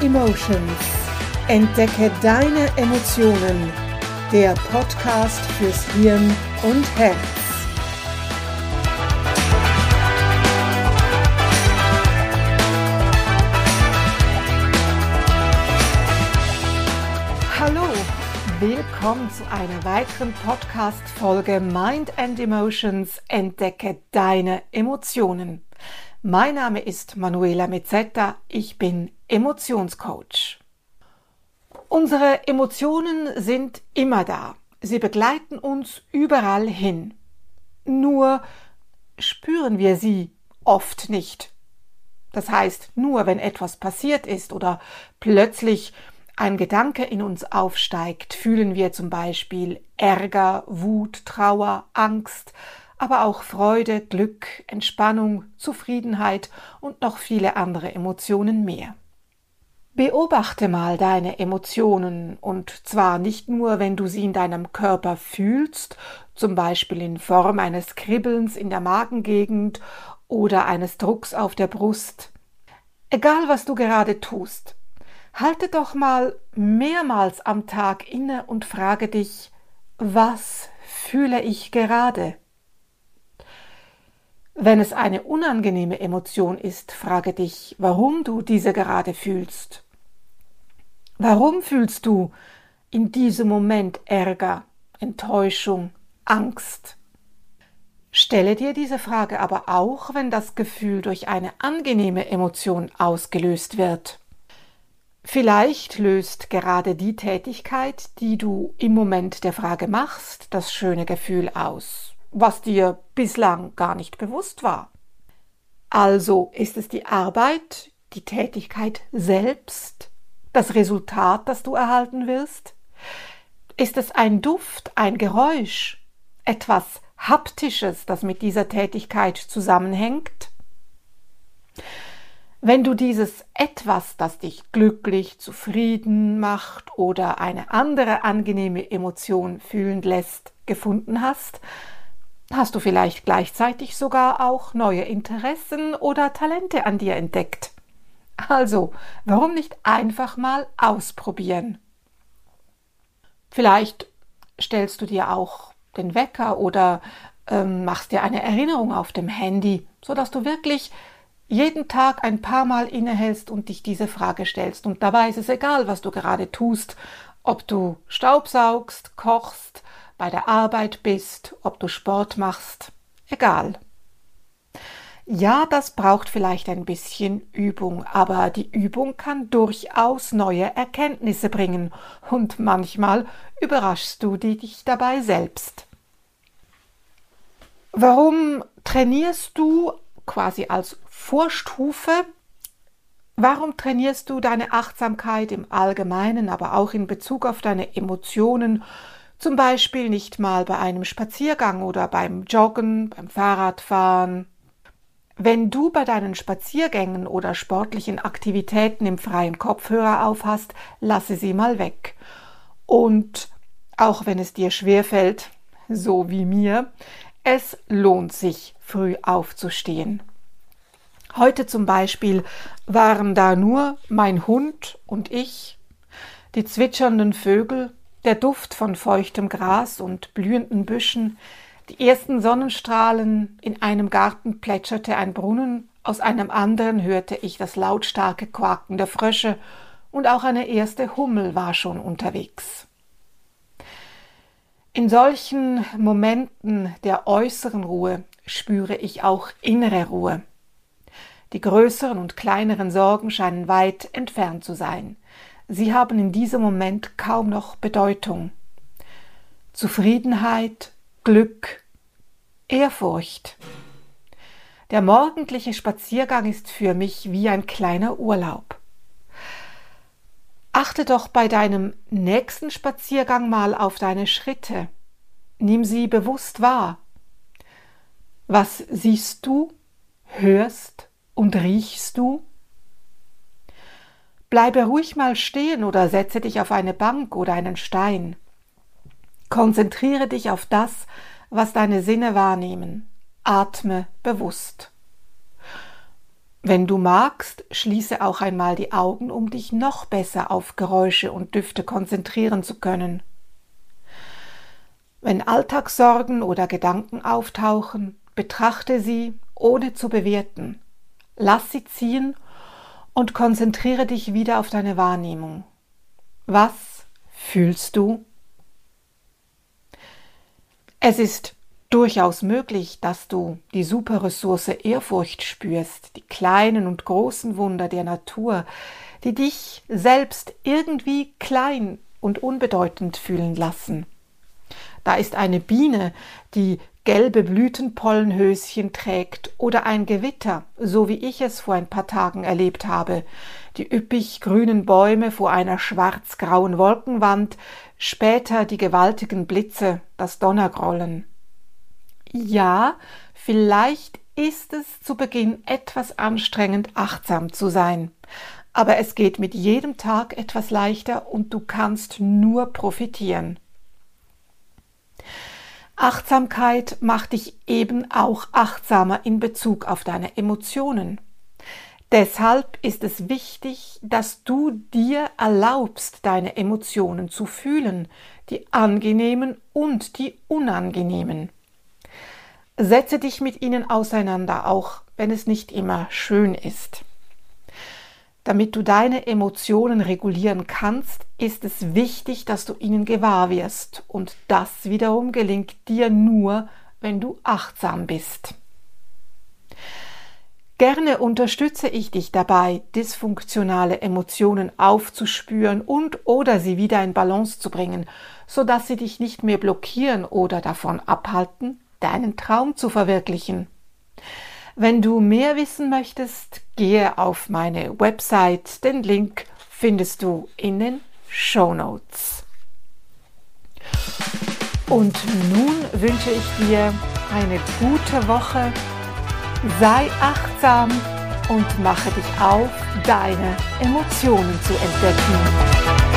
Emotions. Entdecke deine Emotionen. Der Podcast fürs Hirn und Herz. Hallo, willkommen zu einer weiteren Podcast-Folge Mind and Emotions. Entdecke deine Emotionen. Mein Name ist Manuela Mezzetta, ich bin Emotionscoach. Unsere Emotionen sind immer da. Sie begleiten uns überall hin. Nur spüren wir sie oft nicht. Das heißt, nur wenn etwas passiert ist oder plötzlich ein Gedanke in uns aufsteigt, fühlen wir zum Beispiel Ärger, Wut, Trauer, Angst, aber auch Freude, Glück, Entspannung, Zufriedenheit und noch viele andere Emotionen mehr. Beobachte mal deine Emotionen, und zwar nicht nur, wenn du sie in deinem Körper fühlst, zum Beispiel in Form eines Kribbelns in der Magengegend oder eines Drucks auf der Brust. Egal was du gerade tust, halte doch mal mehrmals am Tag inne und frage dich, was fühle ich gerade? Wenn es eine unangenehme Emotion ist, frage dich, warum du diese gerade fühlst. Warum fühlst du in diesem Moment Ärger, Enttäuschung, Angst? Stelle dir diese Frage aber auch, wenn das Gefühl durch eine angenehme Emotion ausgelöst wird. Vielleicht löst gerade die Tätigkeit, die du im Moment der Frage machst, das schöne Gefühl aus was dir bislang gar nicht bewusst war. Also ist es die Arbeit, die Tätigkeit selbst, das Resultat, das du erhalten wirst? Ist es ein Duft, ein Geräusch, etwas Haptisches, das mit dieser Tätigkeit zusammenhängt? Wenn du dieses etwas, das dich glücklich, zufrieden macht oder eine andere angenehme Emotion fühlen lässt, gefunden hast, Hast du vielleicht gleichzeitig sogar auch neue Interessen oder Talente an dir entdeckt? Also, warum nicht einfach mal ausprobieren? Vielleicht stellst du dir auch den Wecker oder ähm, machst dir eine Erinnerung auf dem Handy, sodass du wirklich jeden Tag ein paar Mal innehältst und dich diese Frage stellst. Und dabei ist es egal, was du gerade tust, ob du Staubsaugst, kochst, bei der Arbeit bist, ob du Sport machst, egal. Ja, das braucht vielleicht ein bisschen Übung, aber die Übung kann durchaus neue Erkenntnisse bringen und manchmal überraschst du dich dabei selbst. Warum trainierst du quasi als Vorstufe? Warum trainierst du deine Achtsamkeit im Allgemeinen, aber auch in Bezug auf deine Emotionen zum Beispiel nicht mal bei einem Spaziergang oder beim Joggen, beim Fahrradfahren. Wenn du bei deinen Spaziergängen oder sportlichen Aktivitäten im freien Kopfhörer aufhast, lasse sie mal weg. Und auch wenn es dir schwerfällt, so wie mir, es lohnt sich, früh aufzustehen. Heute zum Beispiel waren da nur mein Hund und ich, die zwitschernden Vögel der Duft von feuchtem Gras und blühenden Büschen, die ersten Sonnenstrahlen, in einem Garten plätscherte ein Brunnen, aus einem anderen hörte ich das lautstarke Quaken der Frösche, und auch eine erste Hummel war schon unterwegs. In solchen Momenten der äußeren Ruhe spüre ich auch innere Ruhe. Die größeren und kleineren Sorgen scheinen weit entfernt zu sein. Sie haben in diesem Moment kaum noch Bedeutung. Zufriedenheit, Glück, Ehrfurcht. Der morgendliche Spaziergang ist für mich wie ein kleiner Urlaub. Achte doch bei deinem nächsten Spaziergang mal auf deine Schritte. Nimm sie bewusst wahr. Was siehst du, hörst und riechst du? Bleibe ruhig mal stehen oder setze dich auf eine Bank oder einen Stein. Konzentriere dich auf das, was deine Sinne wahrnehmen. Atme bewusst. Wenn du magst, schließe auch einmal die Augen, um dich noch besser auf Geräusche und Düfte konzentrieren zu können. Wenn Alltagssorgen oder Gedanken auftauchen, betrachte sie, ohne zu bewerten. Lass sie ziehen und konzentriere dich wieder auf deine Wahrnehmung. Was fühlst du? Es ist durchaus möglich, dass du die Superressource Ehrfurcht spürst, die kleinen und großen Wunder der Natur, die dich selbst irgendwie klein und unbedeutend fühlen lassen. Da ist eine Biene, die gelbe Blütenpollenhöschen trägt oder ein Gewitter, so wie ich es vor ein paar Tagen erlebt habe, die üppig grünen Bäume vor einer schwarz-grauen Wolkenwand, später die gewaltigen Blitze, das Donnergrollen. Ja, vielleicht ist es zu Beginn etwas anstrengend, achtsam zu sein, aber es geht mit jedem Tag etwas leichter und du kannst nur profitieren. Achtsamkeit macht dich eben auch achtsamer in Bezug auf deine Emotionen. Deshalb ist es wichtig, dass du dir erlaubst, deine Emotionen zu fühlen, die angenehmen und die unangenehmen. Setze dich mit ihnen auseinander, auch wenn es nicht immer schön ist. Damit du deine Emotionen regulieren kannst, ist es wichtig, dass du ihnen gewahr wirst. Und das wiederum gelingt dir nur, wenn du achtsam bist. Gerne unterstütze ich dich dabei, dysfunktionale Emotionen aufzuspüren und oder sie wieder in Balance zu bringen, sodass sie dich nicht mehr blockieren oder davon abhalten, deinen Traum zu verwirklichen. Wenn du mehr wissen möchtest, gehe auf meine Website. Den Link findest du in den Show Notes. Und nun wünsche ich dir eine gute Woche. Sei achtsam und mache dich auf, deine Emotionen zu entdecken.